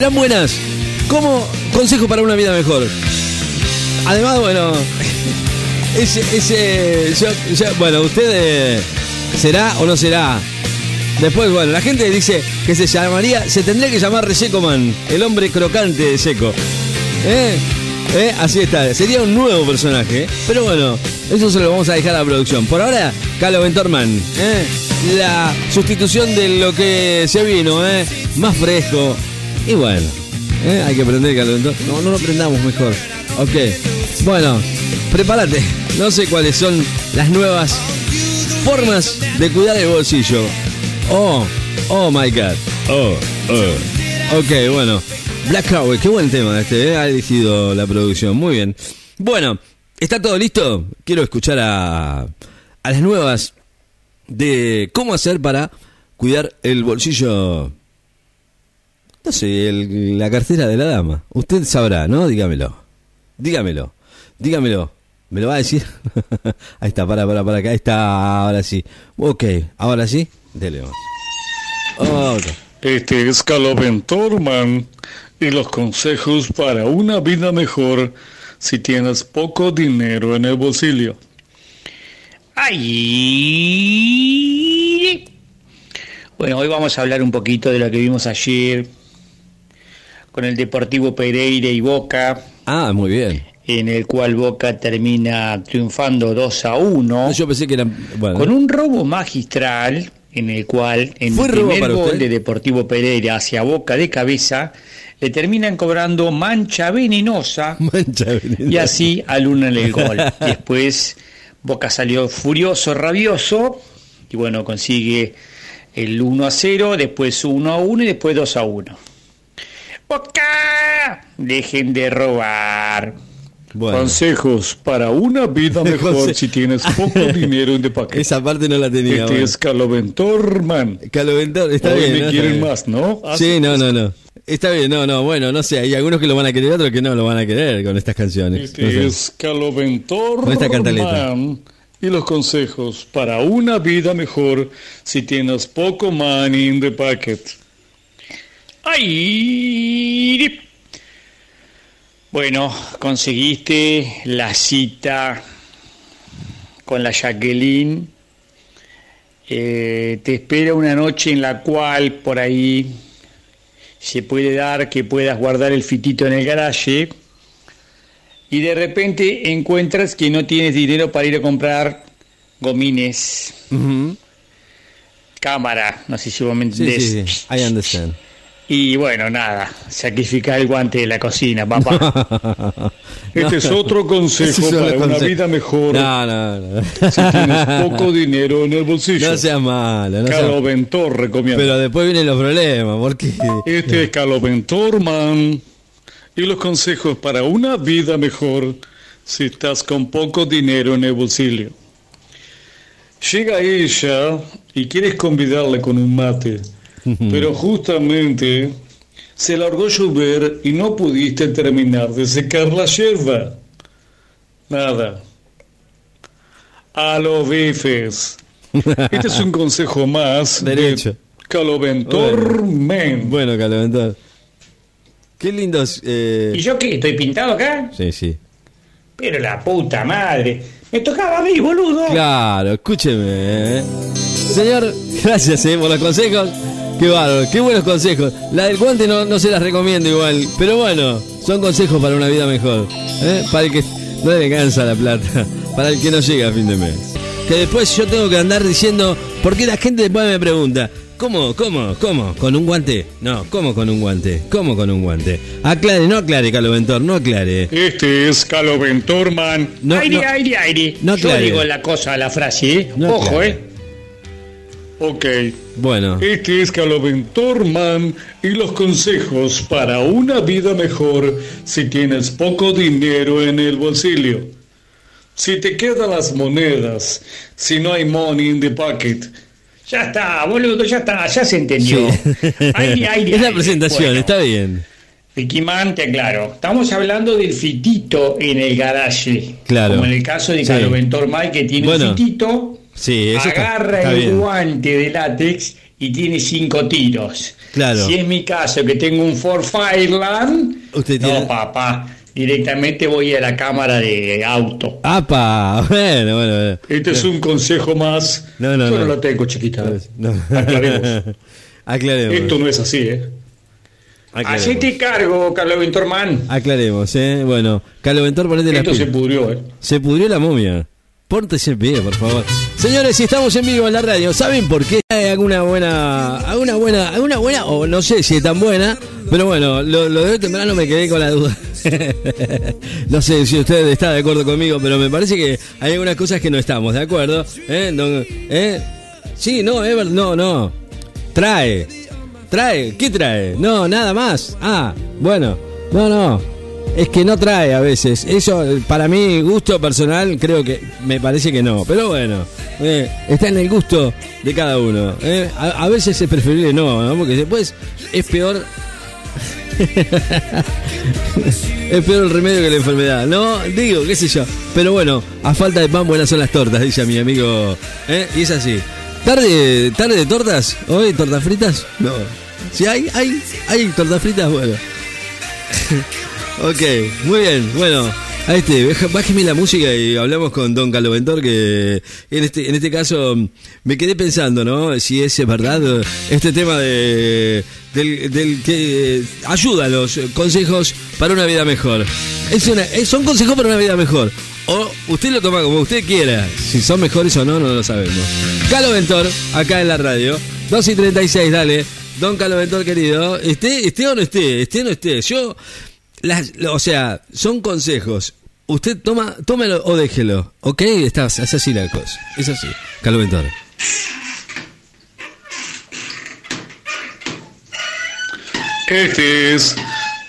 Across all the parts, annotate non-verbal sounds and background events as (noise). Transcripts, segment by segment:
Eran buenas. Como consejo para una vida mejor. Además, bueno, ese, ese, bueno, usted eh, será o no será. Después, bueno, la gente dice que se llamaría, se tendría que llamar Reseco Man, el hombre crocante de seco. ¿Eh? ¿Eh? Así está, sería un nuevo personaje. Pero bueno, eso se lo vamos a dejar a la producción. Por ahora, Calo Ventorman, la sustitución de lo que se vino, más fresco. Y bueno, ¿eh? hay que aprender Calo Ventor. No, no lo aprendamos mejor. Ok, bueno, prepárate. No sé cuáles son las nuevas formas de cuidar el bolsillo. Oh, oh my god. Oh, oh. Ok, bueno. Black Cowboy, qué buen tema este, ¿eh? ha elegido la producción. Muy bien. Bueno, ¿está todo listo? Quiero escuchar a, a las nuevas de cómo hacer para cuidar el bolsillo. No sé, el- la cartera de la dama. Usted sabrá, ¿no? Dígamelo. Dígamelo. Dígamelo. ¿Me lo va a decir? (laughs) Ahí está, para, para, para acá. Ahí está, ahora sí. Ok, ahora sí. Dele. Este es Caloventorman y los consejos para una vida mejor si tienes poco dinero en el bolsillo. ¡Ay! Bueno, hoy vamos a hablar un poquito de lo que vimos ayer con el Deportivo Pereira y Boca, Ah, muy bien. en el cual Boca termina triunfando 2 a 1 No, yo pensé que eran. Bueno, con un robo magistral en el cual en ¿Fue el primer gol usted? de Deportivo Pereira hacia Boca de cabeza le terminan cobrando mancha venenosa (laughs) mancha y así alunan el gol. (laughs) Después Boca salió furioso, rabioso, y bueno, consigue el 1 a 0, después 1 a 1 y después 2 a 1. ¡Boca! Dejen de robar. Bueno, Consejos para una vida (laughs) mejor si tienes poco (laughs) dinero en the pocket. esa parte no la tenía. Este bueno. es Caloventorman. Caloventor, está Hoy bien. me ¿no? Quieren bien. más, ¿no? Ah, Sí, no, no, no. Está bien, no, no, bueno, no sé, hay algunos que lo van a querer, otros que no lo van a querer con estas canciones. Este No sé. es Caloventorman Con esta cantaleta. y los consejos para una vida mejor si tienes poco money in the pocket. ¡Ay! Bueno, conseguiste la cita con la Jacqueline. Eh, te espera una noche en la cual por ahí se puede dar que puedas guardar el fitito en el garaje y de repente encuentras que no tienes dinero para ir a comprar gomines, cámara, no sé si vos me Sí, entendés. sí, sí, I understand. Y bueno, nada, sacrificar el guante de la cocina, papá. (laughs) Este es otro consejo para una vida mejor No, no, no. si tienes poco dinero en el bolsillo. No sea malo, no sea Caloventor recomienda. Pero después vienen los problemas, porque. Este es Caloventor Man y los consejos para una vida mejor si estás con poco dinero en el bolsillo. Llega ella y quieres convidarle con un mate, (laughs) pero justamente se largó llover y no pudiste terminar de secar la hierba. Nada. A los bifes. Este es un (laughs) consejo más Derecho. de Caloventor Man. Bueno, Caloventor. Qué lindos. Eh... ¿Y yo qué? ¿Estoy pintado acá? Sí, sí. Pero la puta madre. Me tocaba a mí, boludo. Claro, escúcheme. ¿eh? Señor, (laughs) gracias eh, por los consejos. Qué bárbaro, qué buenos consejos. La del guante no, no se las recomiendo igual. Pero bueno, son consejos para una vida mejor. ¿eh? Para el que no le cansa la plata. (laughs) Para el que no llega a fin de mes. Que después yo tengo que andar diciendo. Porque la gente después me pregunta. ¿Cómo? ¿Cómo? ¿Cómo? ¿Con un guante? No, ¿cómo con un guante? ¿Cómo con un guante? Aclare, no aclare, Caloventor, no aclare. Este es Caloventor Man. No, aire, no. aire, aire. No yo aclare. digo la cosa, la frase, ¿eh? No Ojo, aclare. ¿eh? Ok. Bueno, Este es Caloventor Man y los consejos para una vida mejor si tienes poco dinero en el bolsillo. Si te quedan las monedas, si no hay money in the pocket, Ya está, boludo, ya está, ya se entendió. sí. (laughs) Aire, aire, es la presentación, Bueno, está bien. Ricky Man, te aclaro. Estamos hablando del fitito en el garaje. Claro. Como en el caso de Sí. Caloventor Mike, que tiene Bueno. un fitito, Sí, eso está- agarra está el bien. guante de látex y tiene cinco tiros. Claro. Si es mi caso que tengo un Ford Fireland, Usted no, papá, directamente voy a la cámara de auto. ¡Apa! (laughs) Bueno, bueno. bueno. Este es un consejo más. No, no, Yo no. no lo tengo, chiquita. No. Aclaremos. (laughs) Aclaremos. Esto no es así, ¿eh? Aclaremos. Hacete cargo, Carlos Ventorman. Aclaremos, ¿eh? Bueno, Carlos Ventor, ponete la Esto se pudrió, ¿eh? Se pudrió la momia. Pórtese en pie, por favor. Señores, si estamos en vivo en la radio, ¿saben por qué? Hay alguna buena, alguna buena, alguna buena, o no sé si es tan buena, pero bueno, lo, de hoy temprano me quedé con la duda. (laughs) no sé si usted está de acuerdo conmigo, pero me parece que hay algunas cosas que no estamos de acuerdo. ¿eh? Don- ¿eh? Sí, no, Ever, no, no. Trae, trae, ¿qué trae? No, nada más. Ah, bueno, no, no. Es que no trae a veces. Eso, para mi gusto personal, creo que me parece que no. Pero bueno, eh, está en el gusto de cada uno. eh. A, a veces es preferible no, ¿no? Porque después es peor. (laughs) es peor el remedio que la enfermedad. No, digo, qué sé yo. Pero bueno, a falta de pan, buenas son las tortas, dice mi amigo. ¿eh? Y es así. ¿Tarde, tarde de tortas? ¿Hoy tortas fritas? No. Si hay, hay, hay tortas fritas, bueno. (laughs) Ok, muy bien. Bueno, a este, bájeme la música y hablamos con Don Caloventor, que en este, en este caso mm, me quedé pensando, ¿no? Si es verdad este tema de del, del que eh, ayuda a los consejos para una vida mejor. Es una, eh, son consejos para una vida mejor. O usted lo toma como usted quiera. Si son mejores o no, no lo sabemos. Caloventor, acá en la radio. 2 y 36, dale. Don Caloventor, querido. Esté, esté o no esté, esté o no esté. Yo las- o sea, son consejos. Usted toma, tómelo o déjelo. ¿Ok? Está, es así la cosa. Es así. Carlos Ventor. Este es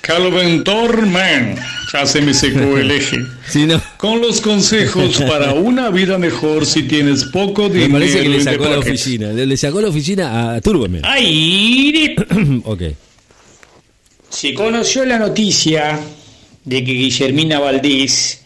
Calvin Torman. Ya se me secó el (laughs) eje. Si no, Con los consejos para una vida mejor si tienes poco me dinero parece que le sacó la oficina. Le, le sacó la oficina a Turboman. ¡Ay! (clears throat) ok. Se conoció la noticia de que Guillermina Valdés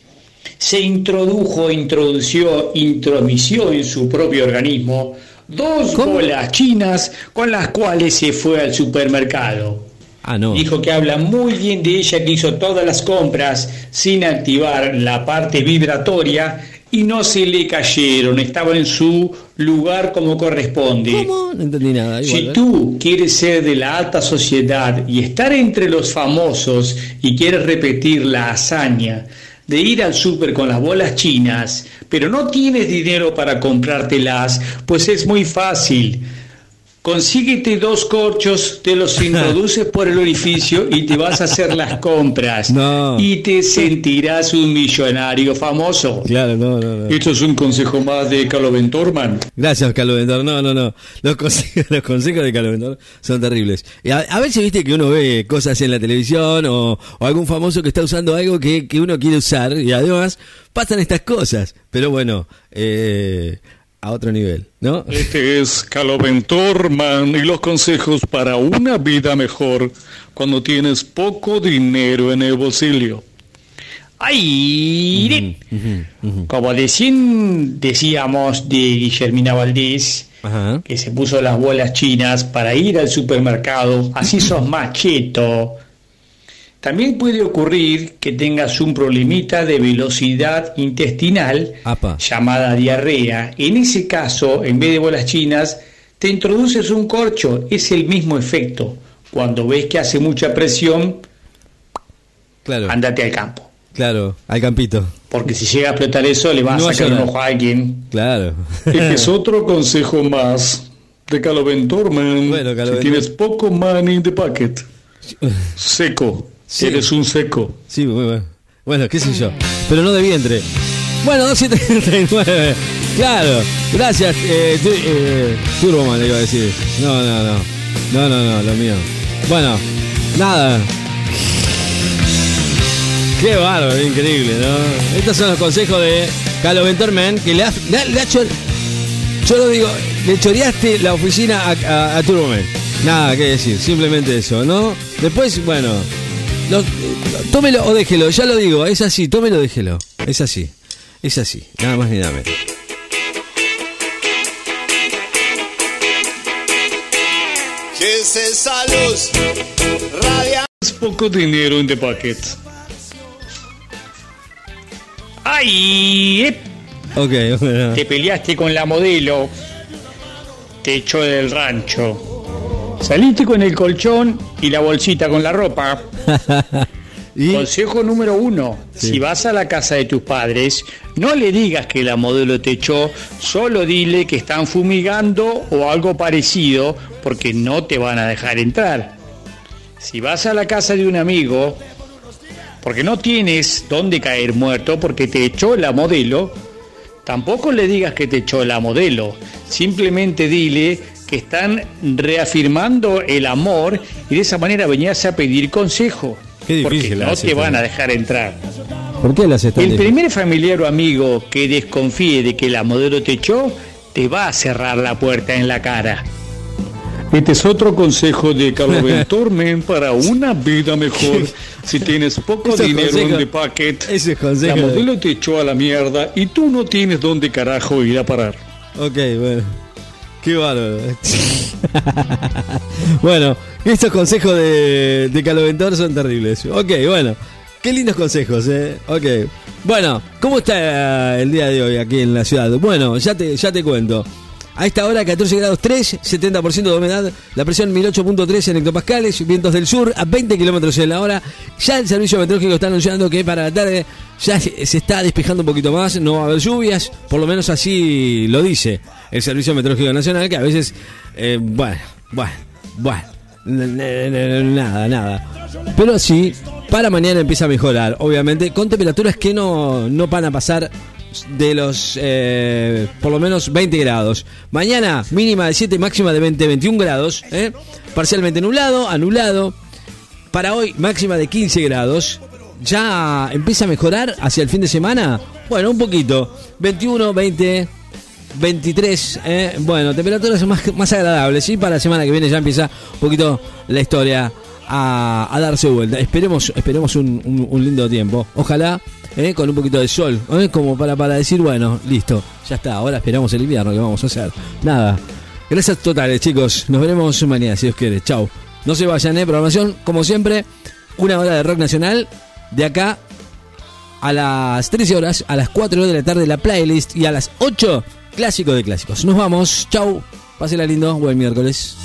se introdujo, introdució, intromisió en su propio organismo dos ¿Cómo? bolas chinas con las cuales se fue al supermercado. Ah, no. Dijo que habla muy bien de ella, que hizo todas las compras sin activar la parte vibratoria y no se le cayeron, estaba en su lugar como corresponde. ¿Cómo? No entendí nada. Igual, Si ¿eh? tú quieres ser de la alta sociedad y estar entre los famosos y quieres repetir la hazaña de ir al súper con las bolas chinas, pero no tienes dinero para comprártelas, pues es muy fácil. Consíguete dos corchos, te los (laughs) introduces por el orificio y te vas a hacer las compras. No. Y te sentirás un millonario famoso. Claro, no, no, no. Esto es un consejo más de Calvin Torman. Gracias, Carlos Ventor. No, no, no. Los consejos, (laughs) los consejos de Carlos Ventor son terribles. Y a, a veces viste que uno ve cosas en la televisión o, o algún famoso que está usando algo que, que uno quiere usar y además pasan estas cosas. Pero bueno, eh, a otro nivel, ¿no? Este es Calvin Torman y los consejos para una vida mejor cuando tienes poco dinero en el bolsillo. ¡Ay! Como decían, decíamos de Guillermina Valdés, Ajá. que se puso las bolas chinas para ir al supermercado, así sos más cheto. También puede ocurrir que tengas un problemita de velocidad intestinal Apa. llamada diarrea. En ese caso, en vez de bolas chinas, te introduces un corcho. Es el mismo efecto. Cuando ves que hace mucha presión, Claro, andate al campo. claro, al campito. Porque si llega a explotar eso, le vas No a sacar un ojo a alguien. Claro. Este es (laughs) otro consejo más de Calvin Torman. Bueno, Calvin si tienes poco money in the pocket, (laughs) seco. Sí. Eres un seco. Sí, muy bueno. Bueno, qué sé yo. Pero no de vientre. Bueno, 239. Claro. Gracias, eh, tu- eh, Turboman, le iba a decir. No, no, no. No, no, no, lo mío. Bueno, nada. Qué bárbaro, increíble, ¿no? Estos son los consejos de Calo Ventorman que le ha, le ha- le ha Yo lo digo, le choreaste la oficina a, a, a Turboman. Nada que decir, simplemente eso, ¿no? Después, bueno, lo- tómelo o déjelo, ya lo digo, es así, tómelo o déjelo. Es así, es así, nada más ni nada menos. ¿Qué es esa luz radiante? Es poco dinero en the bucket. ¡Ay! ep, Ok, (laughs) bueno. Te peleaste con la modelo. Te echó del rancho. Saliste con el colchón y la bolsita con la ropa. (laughs) y Consejo número uno, Sí. si vas a la casa de tus padres, no le digas que la modelo te echó, solo dile que están fumigando o algo parecido, porque no te van a dejar entrar. Si vas a la casa de un amigo, porque no tienes dónde caer muerto, porque te echó la modelo, tampoco le digas que te echó la modelo, simplemente dile que están reafirmando el amor y de esa manera venías a pedir consejo. Qué difícil porque no te van a dejar entrar. ¿Por qué las están El primer familiar o amigo que desconfíe de que la modelo te echó, te va a cerrar la puerta en la cara. Este es otro consejo de Caloventor (laughs) Men para una vida mejor. Si tienes poco dinero en Ese es la de- modelo te echó a la mierda y tú no tienes dónde carajo ir a parar. Ok, bueno. Qué bárbaro. (laughs) bueno, estos consejos de, de Caloventor son terribles. Ok, bueno. Qué lindos consejos, eh. Ok. Bueno, ¿cómo está el día de hoy aquí en la ciudad? Bueno, ya te, ya te cuento. A esta hora 14 grados 3, 70% de humedad, la presión 1008.3 en hectopascales, vientos del sur a 20 kilómetros en la hora. Ya el servicio meteorológico está anunciando que para la tarde ya se está despejando un poquito más, no va a haber lluvias, por lo menos así lo dice el Servicio Meteorológico Nacional, que a veces, eh, bueno, bueno, bueno, nada, nada. Pero sí, para mañana empieza a mejorar, obviamente, con temperaturas que no, no van a pasar de los eh, por lo menos 20 grados. Mañana mínima de 7, máxima de 20, 21 grados. ¿eh? Parcialmente nublado, anulado. Para hoy máxima de 15 grados. Ya empieza a mejorar hacia el fin de semana. Bueno, un poquito. 21, 20, 23. ¿eh? Bueno, temperaturas más, más agradables. Y para la semana que viene ya empieza un poquito la historia a, darse vuelta. Esperemos, esperemos un, lindo tiempo. Ojalá ¿eh? con un poquito de sol. ¿eh? Como para, para decir, bueno, listo. Ya está. Ahora esperamos el invierno. ¿Qué vamos a hacer? Nada. Gracias totales, chicos. Nos veremos mañana, si Dios quiere. Chau. No se vayan, ¿eh? Programación, como siempre, una hora de rock nacional. De acá a las 13 horas, a las 4 de la tarde la playlist y a las 8 clásico de clásicos. Nos vamos, chau, pásela lindo, buen miércoles.